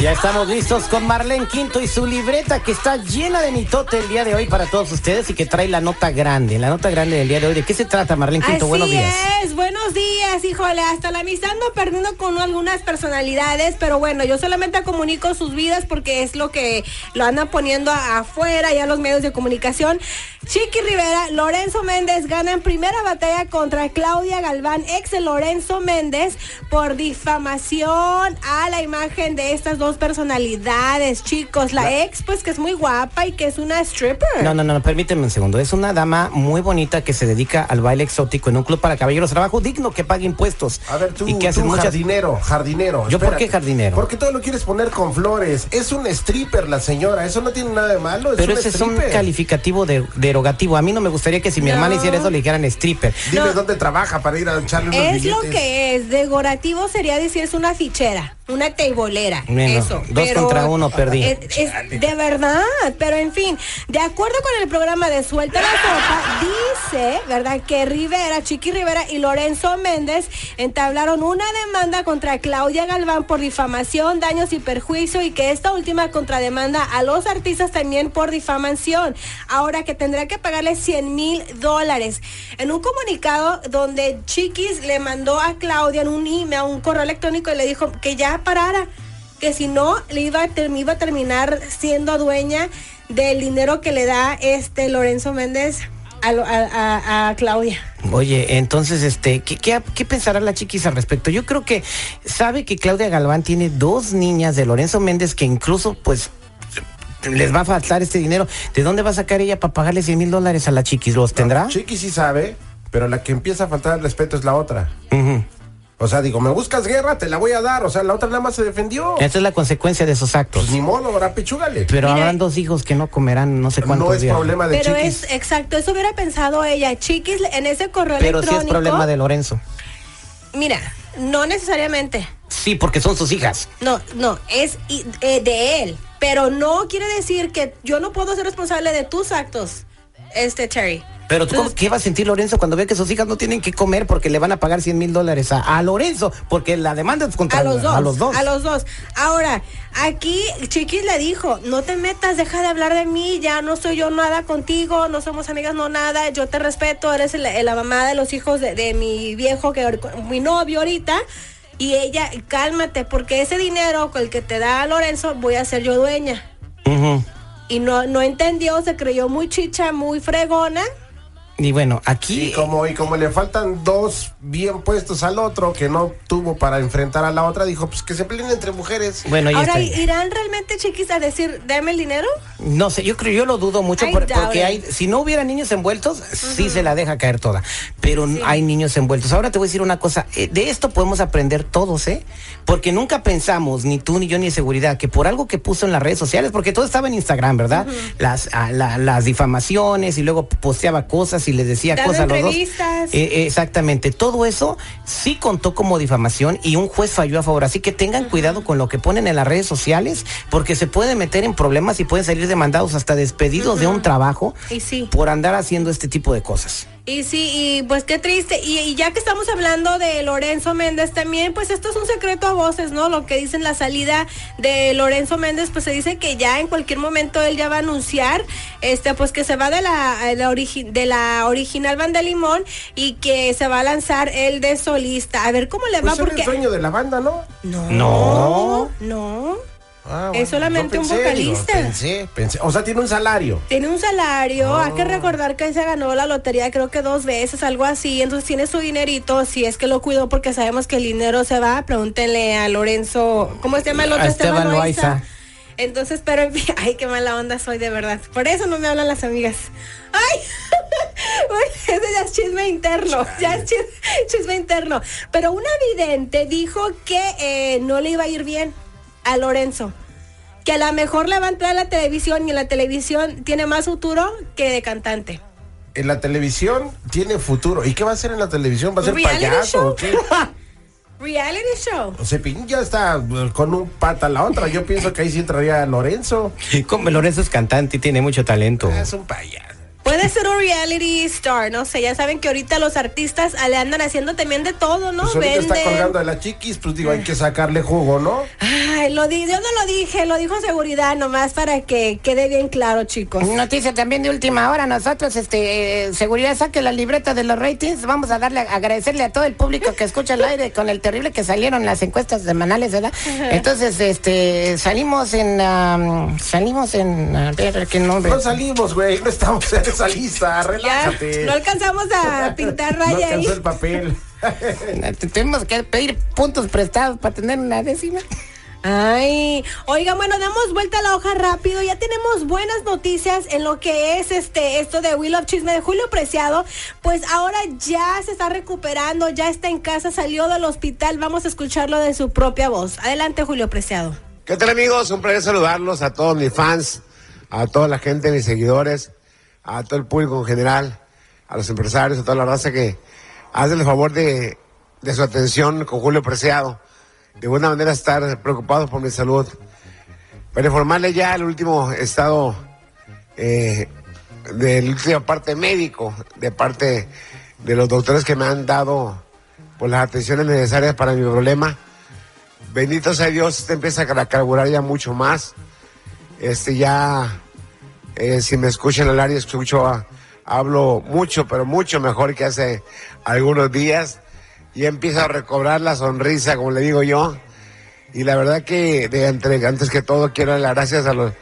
Ya estamos listos con Marlene Quinto y su libreta que está llena de mitote el día de hoy para todos ustedes y que trae la nota grande, la nota grande del día de hoy. ¿De qué se trata, Marlene Quinto? Así buenos días. es, buenos días, híjole, hasta la amistad ando perdiendo con algunas personalidades, pero bueno, yo solamente comunico sus vidas porque es lo que lo andan poniendo afuera ya los medios de comunicación. Chiqui Rivera, Lorenzo Méndez ganan primera batalla contra Claudia Galván, ex Lorenzo Méndez, por difamación a la imagen de estas dos personalidades, chicos. La ex, pues que es muy guapa y que es una stripper. No, no, no, permíteme un segundo. Es una dama muy bonita que se dedica al baile exótico en un club para caballeros. Trabajo digno que pague impuestos. A ver, tú, y que hace tú muchas... jardinero, jardinero. ¿Yo por espérate. qué jardinero? Porque todo lo quieres poner con flores. Es un stripper la señora, eso no tiene nada de malo. Es Pero un ese es un stripper. calificativo de, derogativo. A mí no me gustaría que si mi No. hermana hiciera eso le dijeran stripper. Dime No. dónde trabaja para ir a echarle unos Es lo que es. Decorativo sería decir es una fichera, una teibolera. Bueno, eso. dos pero contra uno, perdí. Es, es de verdad, pero en fin, de acuerdo con el programa de Suelta la Sopa, dice, ¿verdad?, que Rivera, Chiqui Rivera y Lorenzo Méndez entablaron una demanda contra Claudia Galván por difamación, daños y perjuicio y que esta última contrademanda a los artistas también por difamación. Ahora que tendrá que pagarle 100 mil dólares. En un comunicado donde Chiquis le mandó a Claudia en un email, un correo electrónico y le dijo que ya parara, que si no le iba a, iba a terminar siendo dueña del dinero que le da este Lorenzo Méndez a, lo- a- a- a Claudia. Oye, entonces, este, ¿qué, qué, qué pensará la chiquis al respecto? Yo creo que sabe que Claudia Galván tiene dos niñas de Lorenzo Méndez que incluso, pues, les va a faltar este dinero. ¿De dónde va a sacar ella para pagarle 100 mil dólares a la chiquis? ¿Los tendrá? Chiqui sí sabe, pero la que empieza a faltar el respeto es la otra. Ujú. O sea, digo, me buscas guerra, te la voy a dar. O sea, la otra nada más se defendió. Esta es la consecuencia de esos actos. Pues ni modo, ahora pichúgale. Pero Mira, habrán dos hijos que no comerán no sé cuántos no es días. problema de Pero Chiquis. es exacto, eso hubiera pensado ella. Chiquis en ese correo Pero sí electrónico. es problema de Lorenzo. Mira, no necesariamente. Sí, porque son sus hijas. No, no, es i- eh, de él. Pero no quiere decir que yo no puedo ser responsable de tus actos, este Terry. Pero ¿tú Entonces, ¿qué va a sentir Lorenzo cuando ve que sus hijas no tienen que comer porque le van a pagar 100 mil dólares a, a Lorenzo? Porque la demanda es contra A los dos. a los dos. A los dos. Ahora, aquí Chiquis le dijo, no te metas, deja de hablar de mí, ya no soy yo nada contigo, no somos amigas, no nada, yo te respeto, eres la, la mamá de los hijos de, de mi viejo, que mi novio ahorita. Y ella, cálmate, porque ese dinero con el que te da Lorenzo, voy a ser yo dueña. Y no, no entendió, se creyó muy chicha, muy fregona. Y bueno, aquí... Y como, y como le faltan dos bien puestos al otro que no tuvo para enfrentar a la otra, dijo, pues que se peleen entre mujeres. Bueno, ahí Ahora, está. ¿irán realmente chiquis a decir, dame el dinero? No sé, yo creo, yo lo dudo mucho por- porque hay, si no hubiera niños envueltos, sí se la deja caer toda. Pero hay niños envueltos. Ahora te voy a decir una cosa, eh, de esto podemos aprender todos, ¿eh? Porque nunca pensamos, ni tú, ni yo, ni de seguridad, que por algo que puso en las redes sociales, porque todo estaba en Instagram, ¿verdad? las, ah, la- las difamaciones y luego posteaba cosas y les decía Dando cosas a los dos. Eh, eh, exactamente, todo eso sí contó como difamación y un juez falló a favor. Así que tengan cuidado con lo que ponen en las redes sociales, porque se pueden meter en problemas y pueden salir demandados hasta despedidos de un trabajo Y sí. por andar haciendo este tipo de cosas. Y sí, y pues qué triste. Y, y ya que estamos hablando de Lorenzo Méndez también, pues esto es un secreto a voces, ¿no? Lo que dicen la salida de Lorenzo Méndez, pues se dice que ya en cualquier momento él ya va a anunciar, este, pues que se va de la, de la, origi- de la original banda Limón y que se va a lanzar el de solista. A ver cómo le va, Pues él porque... es dueño de la banda, ¿no? No, No. no. Ah, Es solamente un digo, vocalista. pensé, pensé. O sea, tiene un salario. Tiene un salario, hay que recordar que se ganó la lotería creo que dos veces, algo así, entonces tiene su dinerito, si es que lo cuidó porque sabemos que el dinero se va, pregúntenle a Lorenzo, ¿cómo se llama el otro? A Esteban Loaiza. Entonces, pero ay, qué mala onda soy de verdad, por eso no me hablan las amigas. Ay, ese ya es chisme interno, ya es chisme, chisme interno. Pero una vidente dijo que eh, no le iba a ir bien a Lorenzo que a lo mejor le va a entrar a la televisión y en la televisión tiene más futuro que de cantante. en la televisión tiene futuro. ¿Y qué va a hacer en la televisión? ¿Va a ser ¿Reality payaso show? o qué? Reality show. Cepillín ya está eh, con un pata a la otra. Yo pienso que ahí sí entraría Lorenzo. Como Lorenzo es cantante y tiene mucho talento. Es un payaso. Puede ser un reality star, no sé, ya saben que ahorita los artistas le andan haciendo también de todo, ¿no? Pues ahorita está Venden. colgando de las chiquis, pues digo, hay que sacarle jugo, ¿no? Ay, lo di, yo no lo dije, lo dijo seguridad nomás para que quede bien claro, chicos. Noticia también de última hora, nosotros, este, eh, seguridad saque la libreta de los ratings, vamos a darle, agradecerle a todo el público que escucha el aire con el terrible que salieron las encuestas semanales, ¿verdad? Entonces, este, salimos en, am, salimos en, a ver, qué nombre. No salimos, güey, no estamos en Ya, relájate. no alcanzamos a pintar No raya ahí. alcanzó el papel. Tenemos que pedir puntos prestados para tener una décima. Ay, oiga, bueno, damos vuelta a la hoja rápido. Ya tenemos buenas noticias en lo que es este esto de Will of Chisme de Julio Preciado. Pues ahora ya se está recuperando, ya está en casa, salió del hospital. Vamos a escucharlo de su propia voz. Adelante, Julio Preciado. ¿Qué tal amigos? Un placer saludarlos a todos mis fans, a toda la gente, mis seguidores, a todo el público en general, a los empresarios, a toda la raza que hacen el favor de, de su atención con Julio Preciado. De buena manera estar preocupados por mi salud. Para informarle ya el último estado eh, de la última parte médico, de parte de los doctores que me han dado pues, las atenciones necesarias para mi problema. Bendito sea Dios, este empieza a carburar ya mucho más. Este ya, eh, si me escuchan al área, escucho, hablo mucho, pero mucho mejor que hace algunos días. Y empiezo a recobrar la sonrisa, como le digo yo. Y la verdad que de entre, antes que todo quiero dar las gracias a los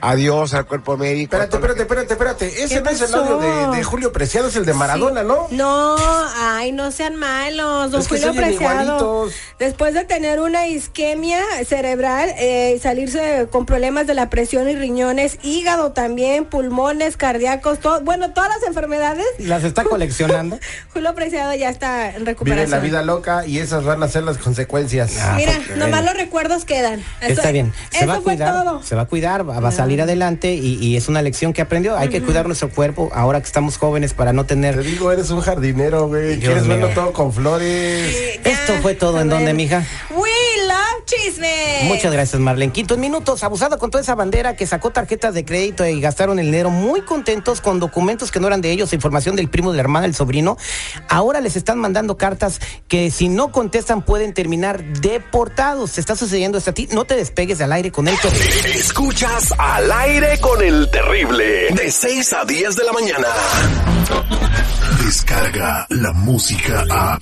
a Dios, al cuerpo médico. a Espérate, espérate, espérate, espérate. Ese ¿Qué no es el audio de, de Julio Preciado, es el de Maradona, ¿no? No, ay, no sean malos, don Es que se Julio Preciado. igualitos. Después de tener una isquemia cerebral, eh, salirse con problemas de la presión y riñones, hígado también, pulmones, cardíacos, todo, bueno, todas las enfermedades. Las está coleccionando. Julio Preciado ya está en Vive recuperación. la vida loca y esas van a ser las consecuencias. Ah, Mira, porque nomás los recuerdos quedan. Eso- Está bien, se eso va a fue cuidar, todo. se va a cuidar, va, va a salir adelante y, y es una lección que aprendió. Hay que cuidar nuestro cuerpo ahora que estamos jóvenes para no Te tener. digo, eres un jardinero, güey. Quieres mío. verlo todo con flores. Ya, Esto fue todo, ¿en dónde, mija? We love chisme. Muchas gracias, Marlene. Quintos minutos, abusado con toda esa bandera que sacó tarjetas de crédito y gastaron el dinero muy contentos con documentos que no eran de ellos, información del primo, de la hermana, del sobrino. Ahora les están mandando cartas que si no contestan pueden terminar deportados. Te está sucediendo esto a ti. No te despegues al aire con el terrible. Escuchas al aire con el terrible. De 6 a 10 de la mañana. Descarga la música a.